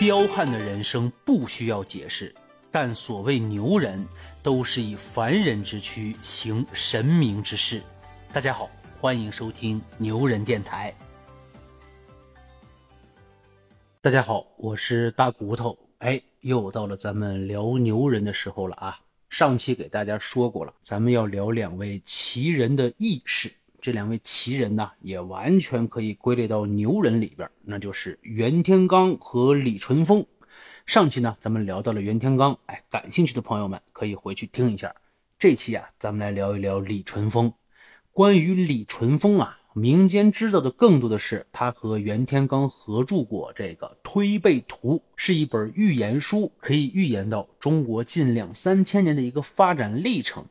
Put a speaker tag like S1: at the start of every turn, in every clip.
S1: 彪悍的人生不需要解释，但所谓牛人，都是以凡人之躯行神明之事。大家好，欢迎收听牛人电台。大家好，我是大骨头。哎，又到了咱们聊牛人的时候了啊！上期给大家说过了，咱们要聊两位奇人的轶事。这两位奇人呢，也完全可以归类到牛人里边，那就是袁天罡和李淳风。上期呢，咱们聊到了袁天罡，哎，感兴趣的朋友们可以回去听一下。这期啊，咱们来聊一聊李淳风。关于李淳风啊，民间知道的更多的是他和袁天罡合著过这个《推背图》，是一本预言书，可以预言到中国近两三千年的一个发展历程。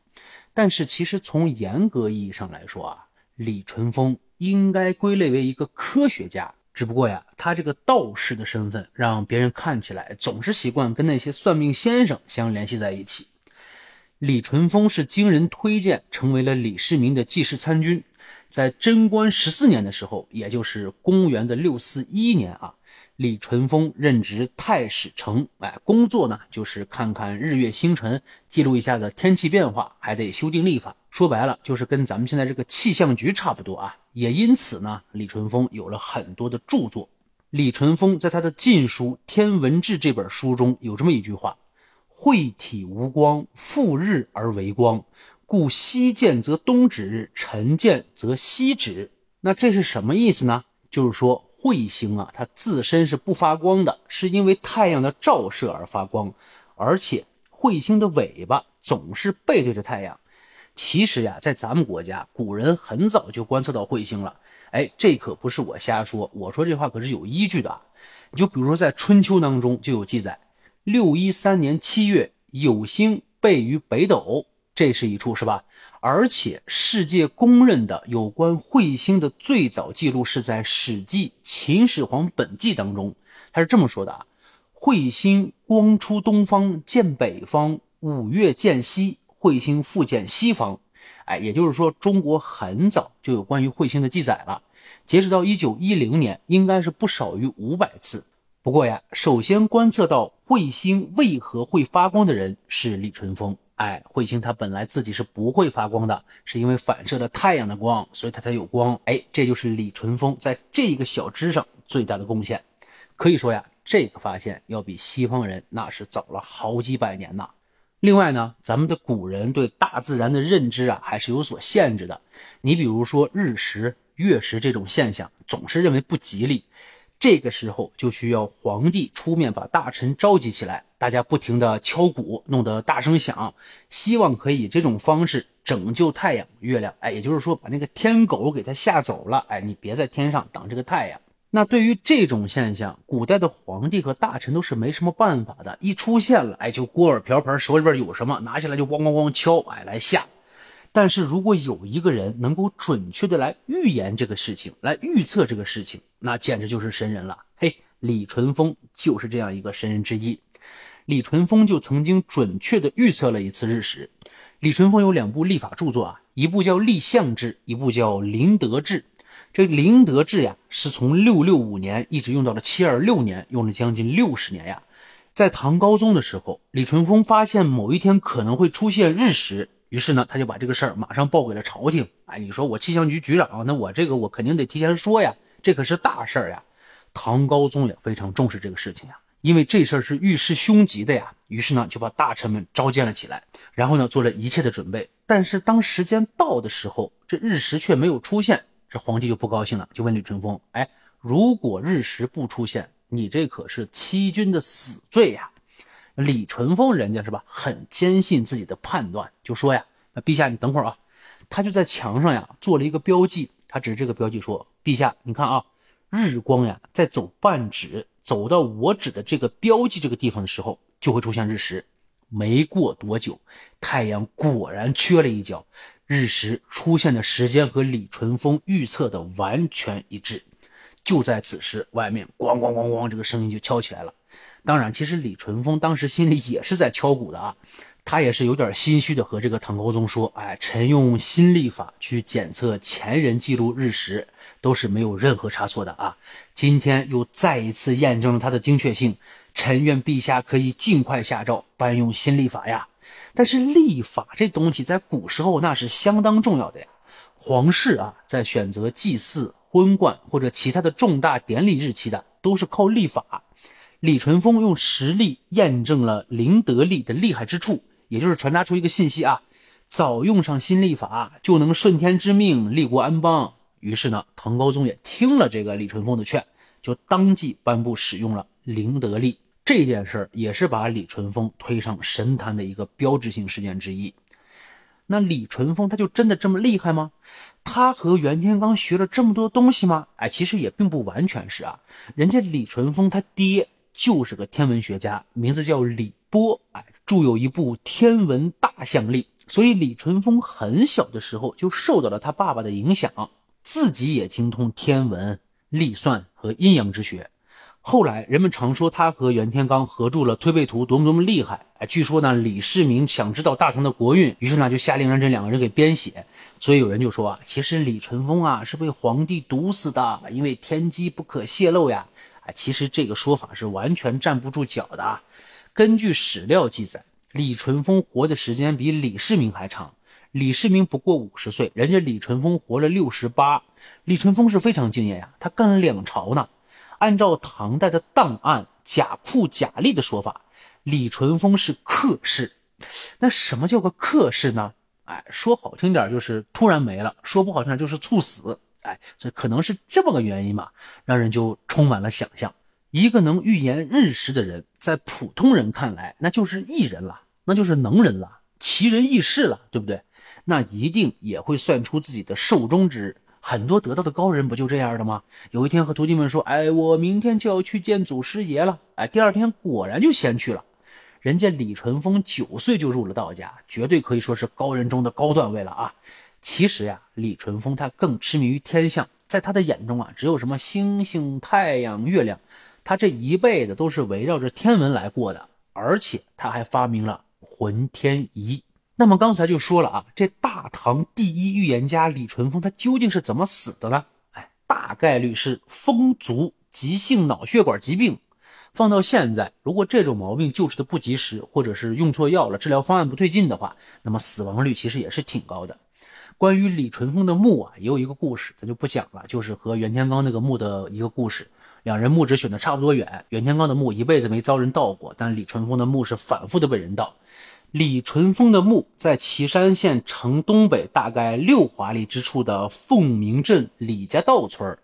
S1: 但是其实从严格意义上来说啊，李淳风应该归类为一个科学家，只不过呀，他这个道士的身份让别人看起来总是习惯跟那些算命先生相联系在一起。李淳风是经人推荐成为了李世民的记事参军，在贞观十四年的时候，也就是公元的六四一年啊。李淳风任职太史丞，哎，工作呢就是看看日月星辰，记录一下子天气变化，还得修订历法。说白了，就是跟咱们现在这个气象局差不多啊。也因此呢，李淳风有了很多的著作。李淳风在他的《晋书·天文志》这本书中有这么一句话：“晦体无光，复日而为光，故西见则东指，晨见则西指。”那这是什么意思呢？就是说。彗星啊，它自身是不发光的，是因为太阳的照射而发光，而且彗星的尾巴总是背对着太阳。其实呀，在咱们国家，古人很早就观测到彗星了。哎，这可不是我瞎说，我说这话可是有依据的。你就比如说，在春秋当中就有记载：六一三年七月，有星背于北斗。这是一处是吧？而且世界公认的有关彗星的最早记录是在《史记·秦始皇本纪》当中，他是这么说的啊：“彗星光出东方，见北方；五月见西，彗星复见西方。”哎，也就是说，中国很早就有关于彗星的记载了。截止到一九一零年，应该是不少于五百次。不过呀，首先观测到彗星为何会发光的人是李淳风。哎，彗星它本来自己是不会发光的，是因为反射了太阳的光，所以它才有光。哎，这就是李淳风在这个小枝上最大的贡献。可以说呀，这个发现要比西方人那是早了好几百年呐。另外呢，咱们的古人对大自然的认知啊，还是有所限制的。你比如说日食、月食这种现象，总是认为不吉利。这个时候就需要皇帝出面把大臣召集起来，大家不停的敲鼓，弄得大声响，希望可以这种方式拯救太阳、月亮。哎，也就是说把那个天狗给他吓走了。哎，你别在天上挡这个太阳。那对于这种现象，古代的皇帝和大臣都是没什么办法的。一出现了，哎，就锅碗瓢盆手里边有什么，拿起来就咣咣咣敲，哎，来吓。但是如果有一个人能够准确的来预言这个事情，来预测这个事情，那简直就是神人了。嘿，李淳风就是这样一个神人之一。李淳风就曾经准确的预测了一次日食。李淳风有两部历法著作啊，一部叫《立象志》，一部叫《灵德志》。这《灵德志》呀，是从六六五年一直用到了七二六年，用了将近六十年呀。在唐高宗的时候，李淳风发现某一天可能会出现日食。于是呢，他就把这个事儿马上报给了朝廷。哎，你说我气象局局长，那我这个我肯定得提前说呀，这可是大事儿呀。唐高宗也非常重视这个事情呀，因为这事儿是遇事凶吉的呀。于是呢，就把大臣们召见了起来，然后呢，做了一切的准备。但是当时间到的时候，这日食却没有出现，这皇帝就不高兴了，就问李淳风：“哎，如果日食不出现，你这可是欺君的死罪呀！”李淳风人家是吧，很坚信自己的判断，就说呀：“那陛下，你等会儿啊。”他就在墙上呀做了一个标记，他指这个标记说：“陛下，你看啊，日光呀在走半指，走到我指的这个标记这个地方的时候，就会出现日食。”没过多久，太阳果然缺了一角，日食出现的时间和李淳风预测的完全一致。就在此时，外面咣咣咣咣，这个声音就敲起来了。当然，其实李淳风当时心里也是在敲鼓的啊，他也是有点心虚的，和这个唐高宗说：“哎，臣用新历法去检测前人记录日食，都是没有任何差错的啊。今天又再一次验证了它的精确性。臣愿陛下可以尽快下诏颁用新历法呀。但是历法这东西在古时候那是相当重要的呀。皇室啊，在选择祭祀、婚冠或者其他的重大典礼日期的，都是靠历法。李淳风用实力验证了灵德历的厉害之处，也就是传达出一个信息啊：早用上新历法，就能顺天之命，立国安邦。于是呢，唐高宗也听了这个李淳风的劝，就当即颁布使用了灵德历。这件事儿也是把李淳风推上神坛的一个标志性事件之一。那李淳风他就真的这么厉害吗？他和袁天罡学了这么多东西吗？哎，其实也并不完全是啊。人家李淳风他爹就是个天文学家，名字叫李波，哎，著有一部《天文大象历》，所以李淳风很小的时候就受到了他爸爸的影响，自己也精通天文、历算和阴阳之学。后来人们常说他和袁天罡合著了《推背图》，多么多么厉害！哎，据说呢，李世民想知道大唐的国运，于是呢就下令让这两个人给编写。所以有人就说啊，其实李淳风啊是被皇帝毒死的，因为天机不可泄露呀。哎，其实这个说法是完全站不住脚的啊。根据史料记载，李淳风活的时间比李世民还长。李世民不过五十岁，人家李淳风活了六十八。李淳风是非常敬业呀，他干了两朝呢。按照唐代的档案《贾库贾历》的说法，李淳风是客氏。那什么叫个客氏呢？哎，说好听点就是突然没了，说不好听点就是猝死。哎，所以可能是这么个原因嘛，让人就充满了想象。一个能预言日食的人，在普通人看来，那就是异人了，那就是能人了，奇人异事了，对不对？那一定也会算出自己的寿终之日。很多得道的高人不就这样的吗？有一天和徒弟们说：“哎，我明天就要去见祖师爷了。”哎，第二天果然就先去了。人家李淳风九岁就入了道家，绝对可以说是高人中的高段位了啊。其实呀，李淳风他更痴迷于天象，在他的眼中啊，只有什么星星、太阳、月亮。他这一辈子都是围绕着天文来过的，而且他还发明了浑天仪。那么刚才就说了啊，这大唐第一预言家李淳风他究竟是怎么死的呢？哎，大概率是风足急性脑血管疾病。放到现在，如果这种毛病救治的不及时，或者是用错药了，治疗方案不对劲的话，那么死亡率其实也是挺高的。关于李淳风的墓啊，也有一个故事，咱就不讲了，就是和袁天罡那个墓的一个故事。两人墓址选的差不多远，袁天罡的墓一辈子没遭人盗过，但李淳风的墓是反复的被人盗。李淳风的墓在岐山县城东北大概六华里之处的凤鸣镇李家道村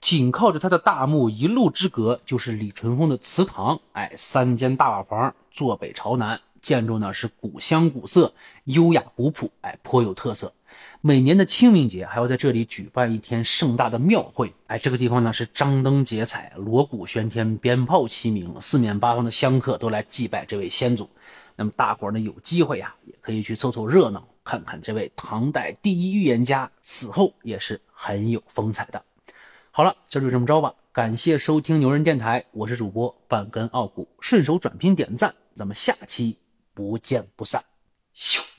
S1: 紧靠着他的大墓一路之隔就是李淳风的祠堂。哎，三间大瓦房，坐北朝南，建筑呢是古香古色、优雅古朴，哎，颇有特色。每年的清明节还要在这里举办一天盛大的庙会。哎，这个地方呢是张灯结彩、锣鼓喧天、鞭炮齐鸣，四面八方的香客都来祭拜这位先祖。那么大伙儿呢有机会呀，也可以去凑凑热闹，看看这位唐代第一预言家死后也是很有风采的。好了，今儿就这么着吧，感谢收听牛人电台，我是主播半根傲骨，顺手转评点赞，咱们下期不见不散。咻。